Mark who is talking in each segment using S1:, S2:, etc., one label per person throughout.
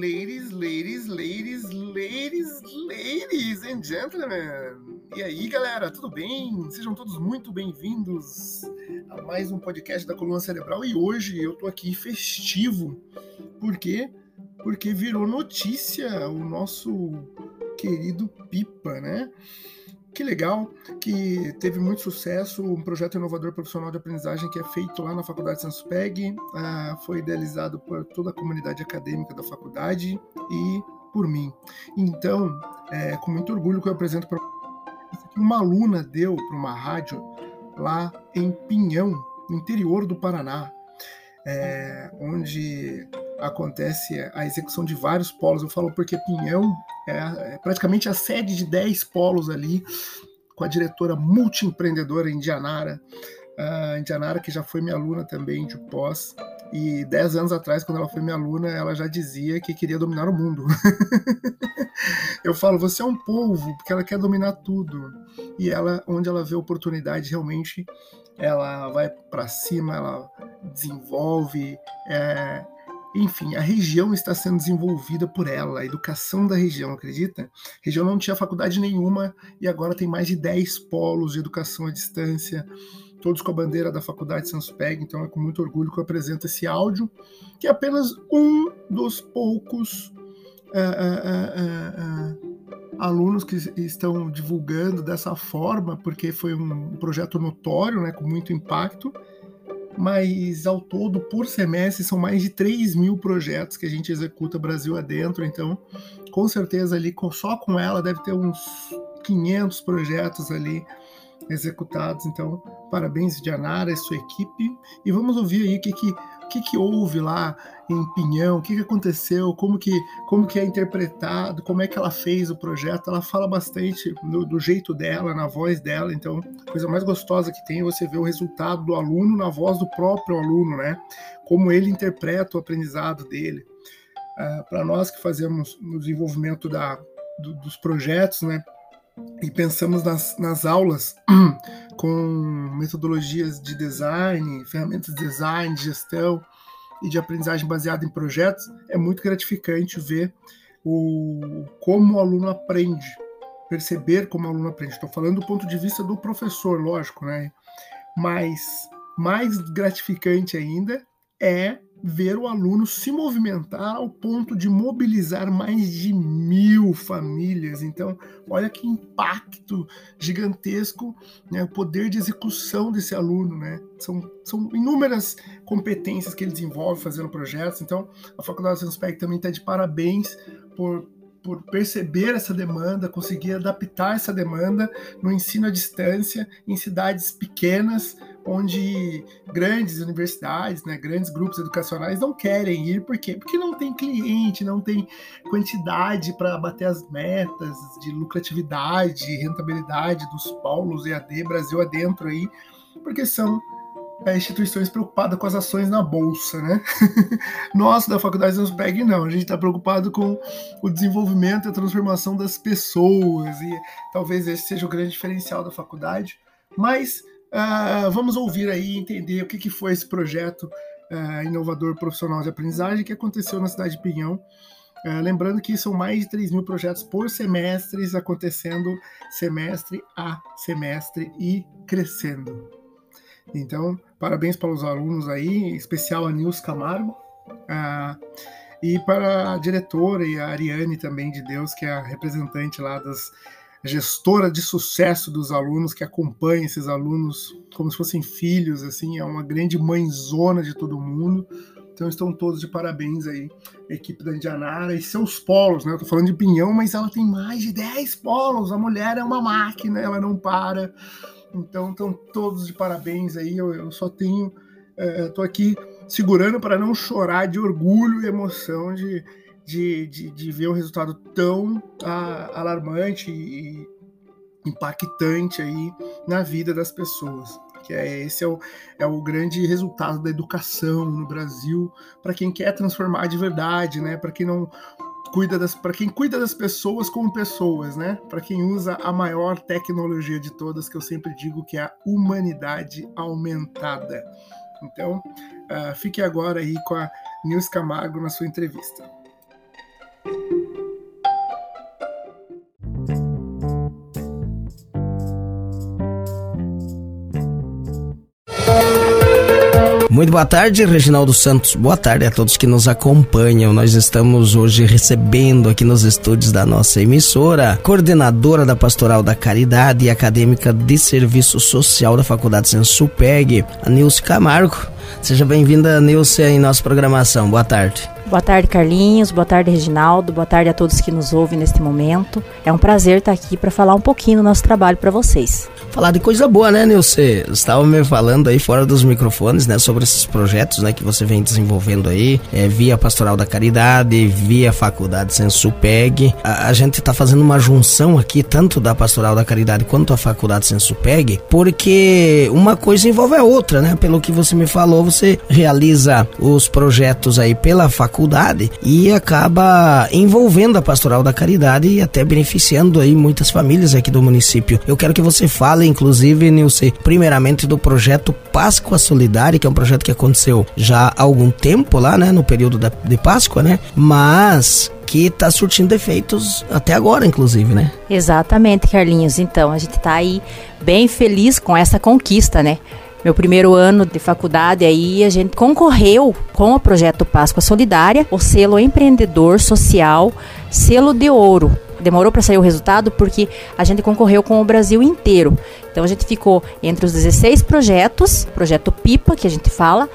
S1: Ladies, ladies, ladies, ladies, ladies and gentlemen. E aí, galera, tudo bem? Sejam todos muito bem-vindos a mais um podcast da Coluna Cerebral. E hoje eu tô aqui festivo. Por quê? Porque virou notícia o nosso querido Pipa, né? Que legal, que teve muito sucesso, um projeto inovador profissional de aprendizagem que é feito lá na Faculdade Sanspeg, ah, foi idealizado por toda a comunidade acadêmica da faculdade e por mim. Então, é com muito orgulho que eu apresento para que uma aluna deu para uma rádio lá em Pinhão, no interior do Paraná, é, onde acontece a execução de vários polos. Eu falo porque Pinhão é, é praticamente a sede de 10 polos ali, com a diretora multiempreendedora Indianara, a Indianara que já foi minha aluna também de pós, e 10 anos atrás, quando ela foi minha aluna, ela já dizia que queria dominar o mundo. eu falo, você é um povo, porque ela quer dominar tudo. E ela, onde ela vê oportunidade, realmente ela vai para cima, ela desenvolve, é, enfim, a região está sendo desenvolvida por ela, a educação da região, acredita? A região não tinha faculdade nenhuma e agora tem mais de 10 polos de educação à distância, todos com a bandeira da Faculdade Sanspeg, então é com muito orgulho que eu apresento esse áudio, que é apenas um dos poucos uh, uh, uh, alunos que estão divulgando dessa forma, porque foi um projeto notório, né, com muito impacto, mas ao todo, por semestre, são mais de 3 mil projetos que a gente executa Brasil adentro, então com certeza ali, só com ela, deve ter uns 500 projetos ali executados, então parabéns Dianara e sua equipe, e vamos ouvir aí o que, que que, que houve lá em Pinhão, o que, que aconteceu, como que, como que é interpretado, como é que ela fez o projeto. Ela fala bastante do, do jeito dela, na voz dela. Então, a coisa mais gostosa que tem é você ver o resultado do aluno na voz do próprio aluno, né? Como ele interpreta o aprendizado dele. Uh, ah, Para nós que fazemos no desenvolvimento da, do, dos projetos, né? E pensamos nas, nas aulas com metodologias de design, ferramentas de design, de gestão e de aprendizagem baseada em projetos, é muito gratificante ver o, como o aluno aprende, perceber como o aluno aprende. Estou falando do ponto de vista do professor, lógico, né? Mas mais gratificante ainda é ver o aluno se movimentar ao ponto de mobilizar mais de mil famílias. Então, olha que impacto gigantesco, né, o poder de execução desse aluno. Né? São, são inúmeras competências que ele desenvolve fazendo projetos. Então, a Faculdade Sanspec também está de parabéns por por perceber essa demanda, conseguir adaptar essa demanda no ensino à distância em cidades pequenas, onde grandes universidades, né, grandes grupos educacionais não querem ir, por quê? Porque não tem cliente, não tem quantidade para bater as metas de lucratividade, rentabilidade dos polos EAD Brasil adentro aí, porque são é, instituições preocupadas com as ações na bolsa, né? Nós da Faculdade Zanspeg não, a gente está preocupado com o desenvolvimento e a transformação das pessoas e talvez esse seja o grande diferencial da faculdade. Mas uh, vamos ouvir aí entender o que, que foi esse projeto uh, inovador profissional de aprendizagem que aconteceu na cidade de Pinhão. Uh, lembrando que são mais de 3 mil projetos por semestre acontecendo semestre a semestre e crescendo. Então, parabéns para os alunos aí, em especial a Nils Camargo. Ah, e para a diretora e a Ariane também de Deus, que é a representante lá das gestora de sucesso dos alunos, que acompanha esses alunos como se fossem filhos, assim, é uma grande mãezona de todo mundo. Então estão todos de parabéns aí, equipe da Indianara e seus polos, né? Eu tô falando de Pinhão, mas ela tem mais de 10 polos. A mulher é uma máquina, ela não para. Então estão todos de parabéns aí. Eu, eu só tenho. É, aqui segurando para não chorar de orgulho e emoção de, de, de, de ver um resultado tão a, alarmante e impactante aí na vida das pessoas. Que é, esse é o, é o grande resultado da educação no Brasil para quem quer transformar de verdade, né? Para quem não cuida das para quem cuida das pessoas como pessoas, né? Para quem usa a maior tecnologia de todas, que eu sempre digo que é a humanidade aumentada. Então, uh, fique agora aí com a Nils Camargo na sua entrevista.
S2: Muito boa tarde, Reginaldo Santos. Boa tarde a todos que nos acompanham. Nós estamos hoje recebendo aqui nos estúdios da nossa emissora, coordenadora da Pastoral da Caridade e acadêmica de Serviço Social da Faculdade Sensupeg, a Nilce Camargo. Seja bem-vinda, Nilce, em nossa programação. Boa tarde.
S3: Boa tarde, Carlinhos. Boa tarde, Reginaldo. Boa tarde a todos que nos ouvem neste momento. É um prazer estar aqui para falar um pouquinho do nosso trabalho para vocês.
S2: Falar de coisa boa, né, Nilce? Estava me falando aí fora dos microfones, né, sobre esses projetos, né, que você vem desenvolvendo aí, é, via Pastoral da Caridade, via Faculdade Sensupeg. A, a gente está fazendo uma junção aqui, tanto da Pastoral da Caridade quanto a Faculdade Sensupeg, porque uma coisa envolve a outra, né? Pelo que você me falou, você realiza os projetos aí pela faculdade e acaba envolvendo a pastoral da caridade e até beneficiando aí muitas famílias aqui do município. Eu quero que você fale, inclusive, Nilce, primeiramente do projeto Páscoa Solidária, que é um projeto que aconteceu já há algum tempo lá, né, no período da, de Páscoa, né, mas que está surtindo efeitos até agora, inclusive, né?
S3: Exatamente, Carlinhos. Então, a gente está aí bem feliz com essa conquista, né? meu primeiro ano de faculdade aí, a gente concorreu com o projeto Páscoa Solidária, o selo empreendedor social, selo de ouro. Demorou para sair o resultado porque a gente concorreu com o Brasil inteiro. Então a gente ficou entre os 16 projetos, projeto PIPA, que a gente fala,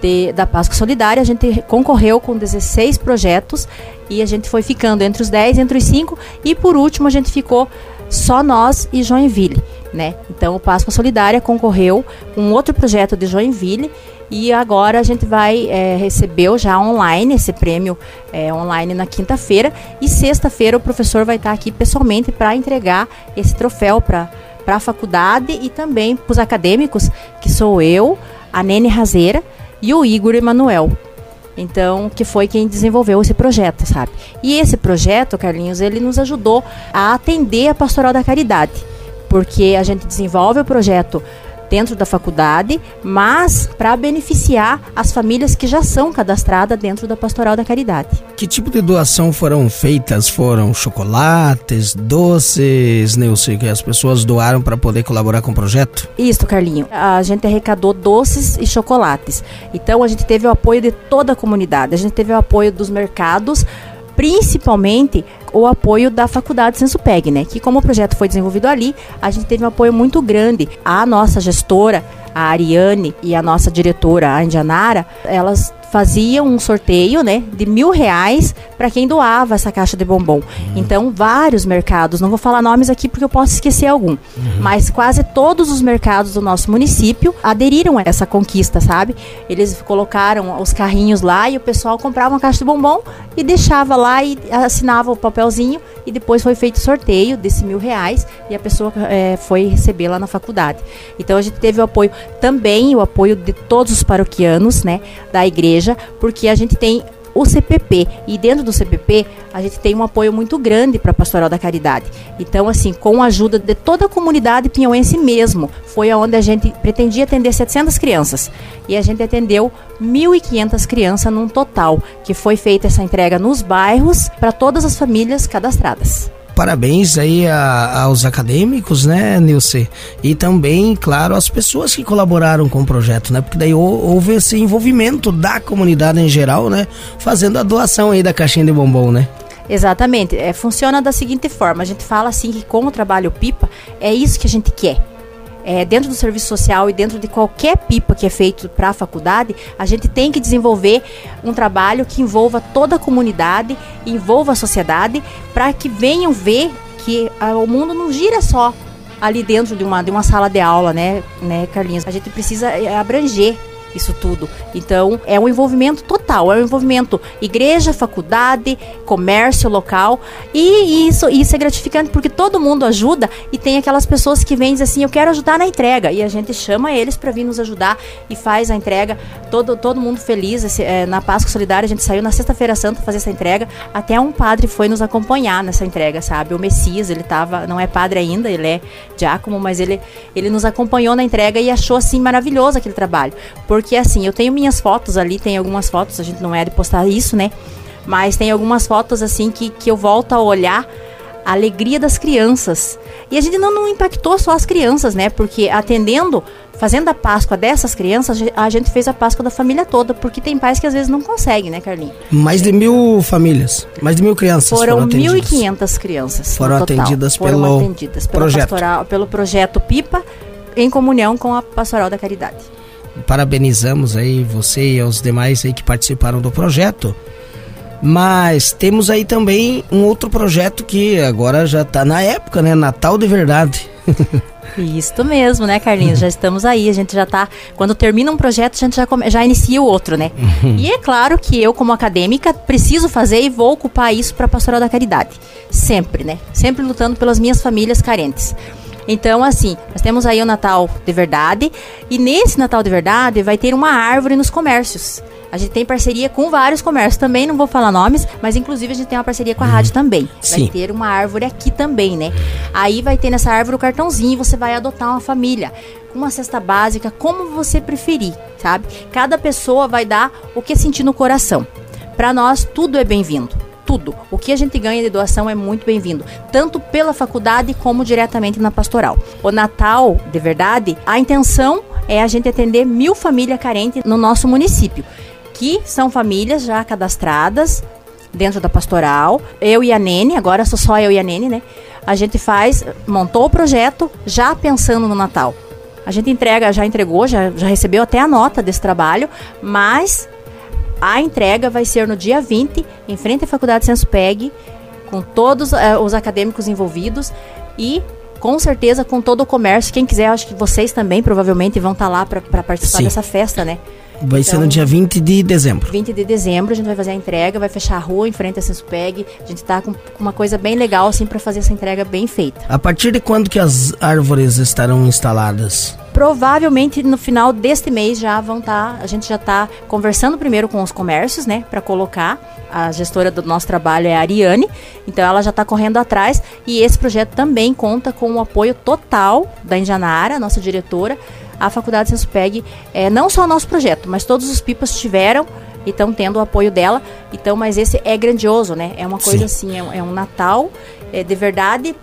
S3: de, da Páscoa Solidária, a gente concorreu com 16 projetos e a gente foi ficando entre os 10, entre os 5 e por último a gente ficou só nós e Joinville né? Então o Páscoa Solidária concorreu com outro projeto de Joinville e agora a gente vai é, recebeu já online esse prêmio é, online na quinta-feira e sexta-feira o professor vai estar aqui pessoalmente para entregar esse troféu para para a faculdade e também para os acadêmicos que sou eu, a Nene Razeira e o Igor Emanuel. Então, que foi quem desenvolveu esse projeto, sabe? E esse projeto, Carlinhos, ele nos ajudou a atender a pastoral da caridade porque a gente desenvolve o projeto dentro da faculdade, mas para beneficiar as famílias que já são cadastradas dentro da Pastoral da Caridade.
S2: Que tipo de doação foram feitas? Foram chocolates, doces, Neuci, que as pessoas doaram para poder colaborar com o projeto?
S3: Isso, Carlinho. A gente arrecadou doces e chocolates. Então a gente teve o apoio de toda a comunidade. A gente teve o apoio dos mercados, principalmente o apoio da Faculdade Sensupeg, né? Que como o projeto foi desenvolvido ali, a gente teve um apoio muito grande. A nossa gestora, a Ariane e a nossa diretora, a Indianara, elas fazia um sorteio, né, de mil reais para quem doava essa caixa de bombom. Uhum. Então, vários mercados, não vou falar nomes aqui porque eu posso esquecer algum, uhum. mas quase todos os mercados do nosso município aderiram a essa conquista, sabe? Eles colocaram os carrinhos lá e o pessoal comprava uma caixa de bombom e deixava lá e assinava o papelzinho e depois foi feito sorteio desse mil reais e a pessoa é, foi receber lá na faculdade. Então, a gente teve o apoio também, o apoio de todos os paroquianos, né, da igreja igreja, porque a gente tem o CPP e dentro do CPP a gente tem um apoio muito grande para a Pastoral da Caridade. Então, assim, com a ajuda de toda a comunidade pinhauense mesmo, foi aonde a gente pretendia atender 700 crianças. E a gente atendeu 1.500 crianças num total, que foi feita essa entrega nos bairros para todas as famílias cadastradas
S2: parabéns aí a, aos acadêmicos, né, Nilce? E também, claro, às pessoas que colaboraram com o projeto, né? Porque daí houve esse envolvimento da comunidade em geral, né? Fazendo a doação aí da caixinha de bombom, né?
S3: Exatamente. É, funciona da seguinte forma: a gente fala assim que com o trabalho pipa é isso que a gente quer é, dentro do serviço social e dentro de qualquer pipa que é feito para a faculdade, a gente tem que desenvolver um trabalho que envolva toda a comunidade, envolva a sociedade, para que venham ver que a, o mundo não gira só ali dentro de uma, de uma sala de aula, né, né, Carlinhos? A gente precisa é, abranger isso tudo. Então, é um envolvimento total, é um envolvimento igreja, faculdade, comércio local. E isso, isso é gratificante porque todo mundo ajuda e tem aquelas pessoas que vêm dizer assim: eu quero ajudar na entrega. E a gente chama eles para vir nos ajudar e faz a entrega. Todo, todo mundo feliz. Esse, é, na Páscoa Solidária, a gente saiu na Sexta-feira Santa fazer essa entrega. Até um padre foi nos acompanhar nessa entrega, sabe? O Messias, ele tava, não é padre ainda, ele é diácono, mas ele, ele nos acompanhou na entrega e achou assim maravilhoso aquele trabalho. Porque porque assim, eu tenho minhas fotos ali, tem algumas fotos, a gente não é de postar isso, né? Mas tem algumas fotos assim que, que eu volto a olhar a alegria das crianças. E a gente não, não impactou só as crianças, né? Porque atendendo, fazendo a Páscoa dessas crianças, a gente fez a Páscoa da família toda, porque tem pais que às vezes não conseguem, né, Carlinhos?
S2: Mais de mil famílias, mais de mil crianças
S3: foram, foram 1.500 crianças
S2: foram atendidas foram pelo atendidas projeto.
S3: Pastoral, pelo projeto Pipa, em comunhão com a Pastoral da Caridade.
S2: Parabenizamos aí você e os demais aí que participaram do projeto. Mas temos aí também um outro projeto que agora já está na época, né? Natal de verdade.
S3: Isso mesmo, né, Carlinhos? Já estamos aí, a gente já está. Quando termina um projeto, a gente já, come, já inicia o outro, né? Uhum. E é claro que eu, como acadêmica, preciso fazer e vou ocupar isso para a Pastoral da Caridade. Sempre, né? Sempre lutando pelas minhas famílias carentes. Então, assim, nós temos aí o Natal de verdade, e nesse Natal de verdade vai ter uma árvore nos comércios. A gente tem parceria com vários comércios também, não vou falar nomes, mas inclusive a gente tem uma parceria com a rádio também. Sim. Vai ter uma árvore aqui também, né? Aí vai ter nessa árvore o cartãozinho, você vai adotar uma família com uma cesta básica, como você preferir, sabe? Cada pessoa vai dar o que sentir no coração. Para nós tudo é bem-vindo. Tudo. O que a gente ganha de doação é muito bem-vindo, tanto pela faculdade como diretamente na pastoral. O Natal, de verdade, a intenção é a gente atender mil famílias carentes no nosso município que são famílias já cadastradas dentro da pastoral. Eu e a Nene, agora sou só eu e a Nene, né? A gente faz, montou o projeto já pensando no Natal. A gente entrega, já entregou, já, já recebeu até a nota desse trabalho, mas a entrega vai ser no dia 20, em frente à Faculdade Senspeg, com todos uh, os acadêmicos envolvidos e com certeza com todo o comércio. Quem quiser, acho que vocês também provavelmente vão estar tá lá para participar Sim. dessa festa, né?
S2: Vai então, ser no então, dia 20 de dezembro.
S3: 20 de dezembro a gente vai fazer a entrega, vai fechar a rua em frente a Senspeg. A gente tá com uma coisa bem legal assim para fazer essa entrega bem feita.
S2: A partir de quando que as árvores estarão instaladas?
S3: Provavelmente no final deste mês já vão estar, tá, a gente já está conversando primeiro com os comércios, né, para colocar. A gestora do nosso trabalho é a Ariane, então ela já está correndo atrás e esse projeto também conta com o apoio total da Indianara, nossa diretora, a Faculdade Senspeg, é, não só o nosso projeto, mas todos os pipas tiveram e estão tendo o apoio dela. Então, mas esse é grandioso, né? É uma coisa Sim. assim, é, é, um Natal é, de verdade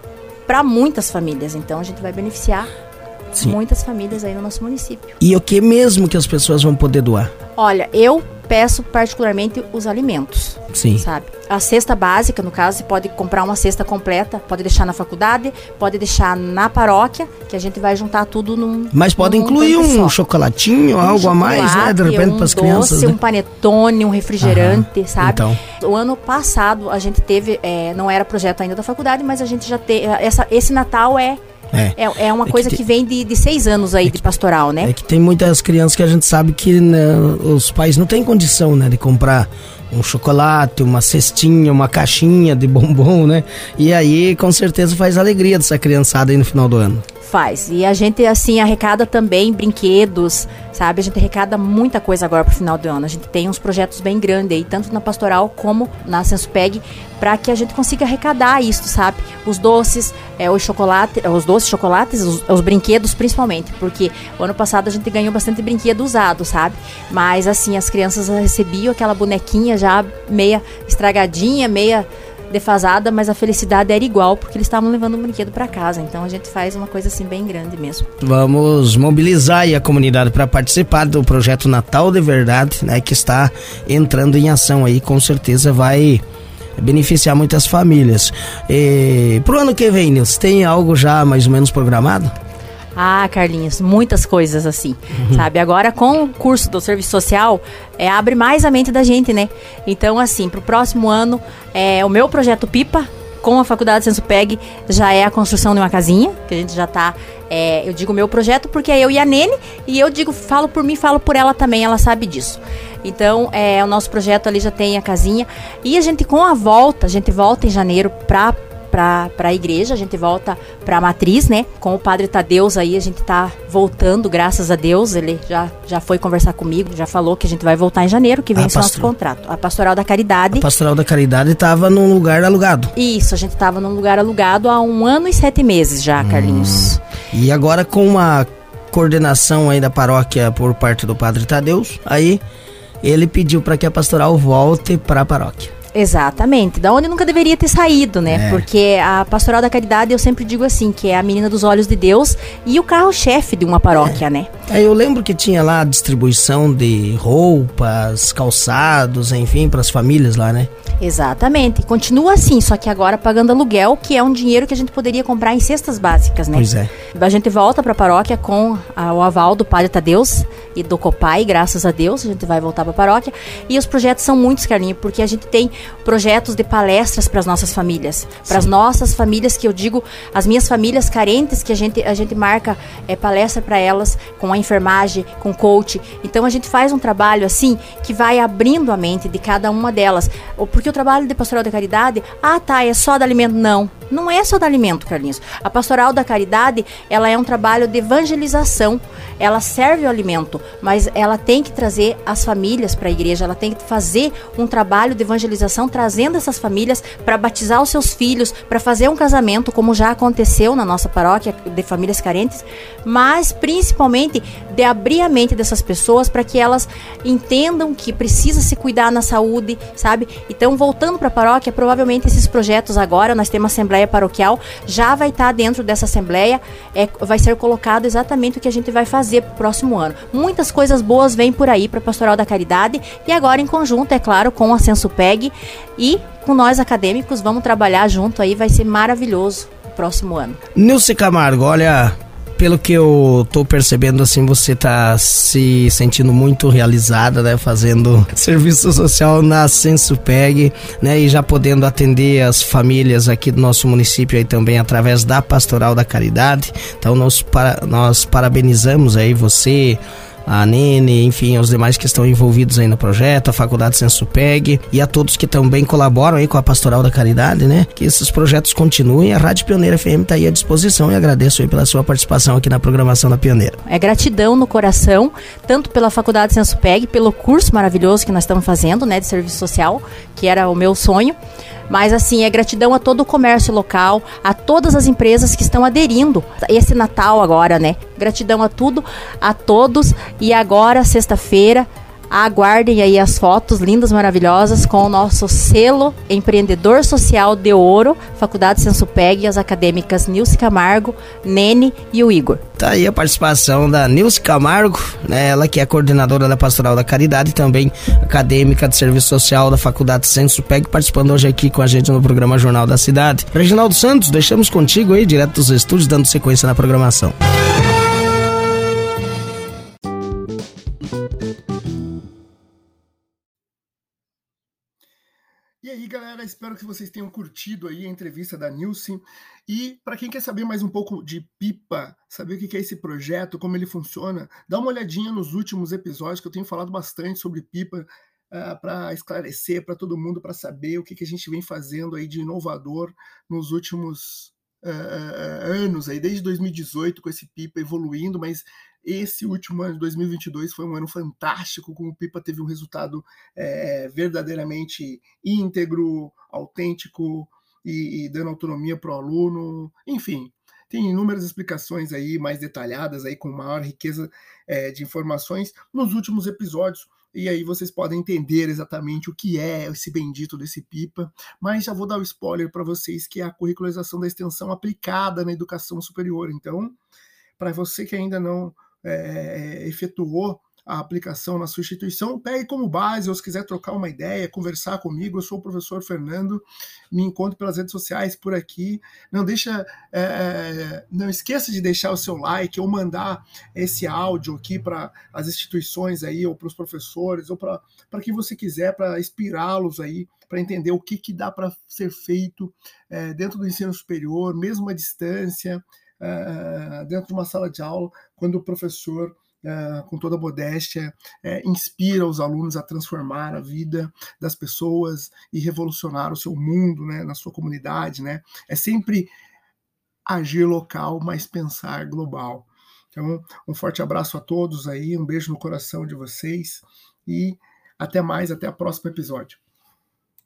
S3: para muitas famílias. Então, a gente vai beneficiar Sim. muitas famílias aí no nosso município.
S2: E o que mesmo que as pessoas vão poder doar?
S3: Olha, eu peço particularmente os alimentos.
S2: Sim.
S3: Sabe? A cesta básica, no caso, você pode comprar uma cesta completa, pode deixar na faculdade, pode deixar na paróquia, que a gente vai juntar tudo num.
S2: Mas pode num incluir um só. chocolatinho, um algo a mais, né? De repente um para as crianças.
S3: Né? Um panetone, um refrigerante, Aham. sabe? Então. O ano passado a gente teve, é, não era projeto ainda da faculdade, mas a gente já teve. Essa, esse Natal é é, é, é uma é coisa que, que, vem de, de seis anos aí é de pastoral, né?
S2: É que tem muitas crianças que a gente sabe que né, os pais não têm condição, né, de comprar um chocolate, uma cestinha, uma caixinha de bombom, né? E aí, com certeza, faz alegria dessa criançada aí no final do ano.
S3: Faz. E a gente, assim, arrecada também brinquedos, sabe? A gente arrecada muita coisa agora pro final do ano. A gente tem uns projetos bem grandes aí, tanto na pastoral como na Senspeg, para que a gente consiga arrecadar isso, sabe? Os doces, é, os chocolate, os doces, chocolates, os, os, brinquedos principalmente, porque o ano passado a gente ganhou bastante brinquedo usado, sabe? Mas assim, as crianças recebiam aquela bonequinha já meia estragadinha, meia defasada, mas a felicidade era igual porque eles estavam levando um brinquedo para casa. Então a gente faz uma coisa assim bem grande mesmo.
S2: Vamos mobilizar a comunidade para participar do projeto Natal de Verdade, né, que está entrando em ação aí, com certeza vai beneficiar muitas famílias. E, pro ano que vem, Nils, tem algo já mais ou menos programado?
S3: Ah, Carlinhos, muitas coisas assim, uhum. sabe? Agora com o curso do serviço social, é, abre mais a mente da gente, né? Então, assim, pro próximo ano, é, o meu projeto Pipa, com a Faculdade Sensupeg, já é a construção de uma casinha, que a gente já tá. É, eu digo meu projeto porque é eu e a Nene, e eu digo, falo por mim, falo por ela também, ela sabe disso. Então, é, o nosso projeto ali já tem a casinha. E a gente, com a volta, a gente volta em janeiro para para a igreja, a gente volta para a matriz, né? Com o padre Tadeus aí, a gente tá voltando, graças a Deus. Ele já, já foi conversar comigo, já falou que a gente vai voltar em janeiro, que vem o nosso contrato. A Pastoral da Caridade. A
S2: Pastoral da Caridade estava num lugar alugado.
S3: Isso, a gente estava num lugar alugado há um ano e sete meses já, hum. Carlinhos.
S2: E agora com uma coordenação aí da paróquia por parte do padre Tadeus, aí ele pediu para que a pastoral volte para a paróquia.
S3: Exatamente, da onde nunca deveria ter saído, né? É. Porque a pastoral da caridade, eu sempre digo assim, que é a menina dos olhos de Deus e o carro-chefe de uma paróquia, é. né?
S2: É, eu lembro que tinha lá a distribuição de roupas, calçados, enfim, para as famílias lá, né?
S3: Exatamente. Continua assim, só que agora pagando aluguel, que é um dinheiro que a gente poderia comprar em cestas básicas, né?
S2: Pois é.
S3: A gente volta para a paróquia com a, o aval do Padre Tadeus e do Copai, graças a Deus, a gente vai voltar para a paróquia. E os projetos são muitos, Carlinhos, porque a gente tem projetos de palestras para as nossas famílias, para as nossas famílias que eu digo, as minhas famílias carentes que a gente a gente marca é, palestra para elas com a enfermagem, com coach. Então a gente faz um trabalho assim que vai abrindo a mente de cada uma delas, porque o trabalho de pastoral da caridade, ah tá, é só dar alimento não. Não é só dar alimento, Carlinhos. A pastoral da caridade, ela é um trabalho de evangelização. Ela serve o alimento, mas ela tem que trazer as famílias para a igreja, ela tem que fazer um trabalho de evangelização trazendo essas famílias para batizar os seus filhos, para fazer um casamento, como já aconteceu na nossa paróquia de famílias carentes, mas principalmente de abrir a mente dessas pessoas para que elas entendam que precisa se cuidar na saúde, sabe? Então, voltando para a paróquia, provavelmente esses projetos agora, nós temos assembleia paroquial, já vai estar tá dentro dessa assembleia, é, vai ser colocado exatamente o que a gente vai fazer para o próximo ano. Muitas coisas boas vêm por aí para a Pastoral da Caridade e agora em conjunto, é claro, com a Peg e com nós acadêmicos, vamos trabalhar junto aí, vai ser maravilhoso o próximo ano.
S2: Nilce Camargo, olha, pelo que eu tô percebendo, assim, você tá se sentindo muito realizada, né? Fazendo serviço social na Sensupeg, né? E já podendo atender as famílias aqui do nosso município aí também através da Pastoral da Caridade. Então, nós, para, nós parabenizamos aí você, a Nene, enfim, aos demais que estão envolvidos aí no projeto, a Faculdade Sensupeg e a todos que também colaboram aí com a Pastoral da Caridade, né? Que esses projetos continuem. A Rádio Pioneira FM está aí à disposição e agradeço aí pela sua participação aqui na programação da Pioneira.
S3: É gratidão no coração, tanto pela Faculdade Sensupeg, pelo curso maravilhoso que nós estamos fazendo, né, de serviço social, que era o meu sonho. Mas assim, é gratidão a todo o comércio local, a todas as empresas que estão aderindo esse Natal agora, né? Gratidão a tudo, a todos. E agora, sexta-feira, Aguardem aí as fotos lindas, maravilhosas com o nosso selo empreendedor social de ouro, Faculdade Sensupeg e as acadêmicas Nilce Camargo, Nene e o Igor.
S2: Tá aí a participação da Nilce Camargo, né, ela que é coordenadora da Pastoral da Caridade e também acadêmica de serviço social da Faculdade Sensupeg, participando hoje aqui com a gente no programa Jornal da Cidade. Reginaldo Santos, deixamos contigo aí, direto dos estúdios, dando sequência na programação.
S1: Espero que vocês tenham curtido aí a entrevista da Nilce. E para quem quer saber mais um pouco de Pipa, saber o que é esse projeto, como ele funciona, dá uma olhadinha nos últimos episódios que eu tenho falado bastante sobre Pipa. Uh, ah, para esclarecer para todo mundo, para saber o que, que a gente vem fazendo aí de inovador nos últimos uh, anos, aí, desde 2018, com esse Pipa evoluindo, mas esse último ano de 2022 foi um ano fantástico, com o Pipa teve um resultado é, verdadeiramente íntegro, autêntico e, e dando autonomia para o aluno. Enfim, tem inúmeras explicações aí mais detalhadas, aí com maior riqueza é, de informações nos últimos episódios. E aí vocês podem entender exatamente o que é esse bendito desse pipa, mas já vou dar o um spoiler para vocês que é a curricularização da extensão aplicada na educação superior. Então, para você que ainda não é, efetuou a aplicação na sua instituição, pegue como base, ou se quiser trocar uma ideia, conversar comigo, eu sou o professor Fernando, me encontro pelas redes sociais por aqui. Não deixa, é, não esqueça de deixar o seu like ou mandar esse áudio aqui para as instituições aí, ou para os professores, ou para quem você quiser, para inspirá-los aí, para entender o que, que dá para ser feito é, dentro do ensino superior, mesmo à distância, dentro de uma sala de aula, quando o professor, uh, com toda a modéstia, inspira os alunos a transformar a vida das pessoas e revolucionar o seu mundo, né, na sua comunidade, né? É sempre agir local, mas pensar global. Então, um forte abraço a todos aí, um beijo no coração de vocês e até mais, até o próximo episódio.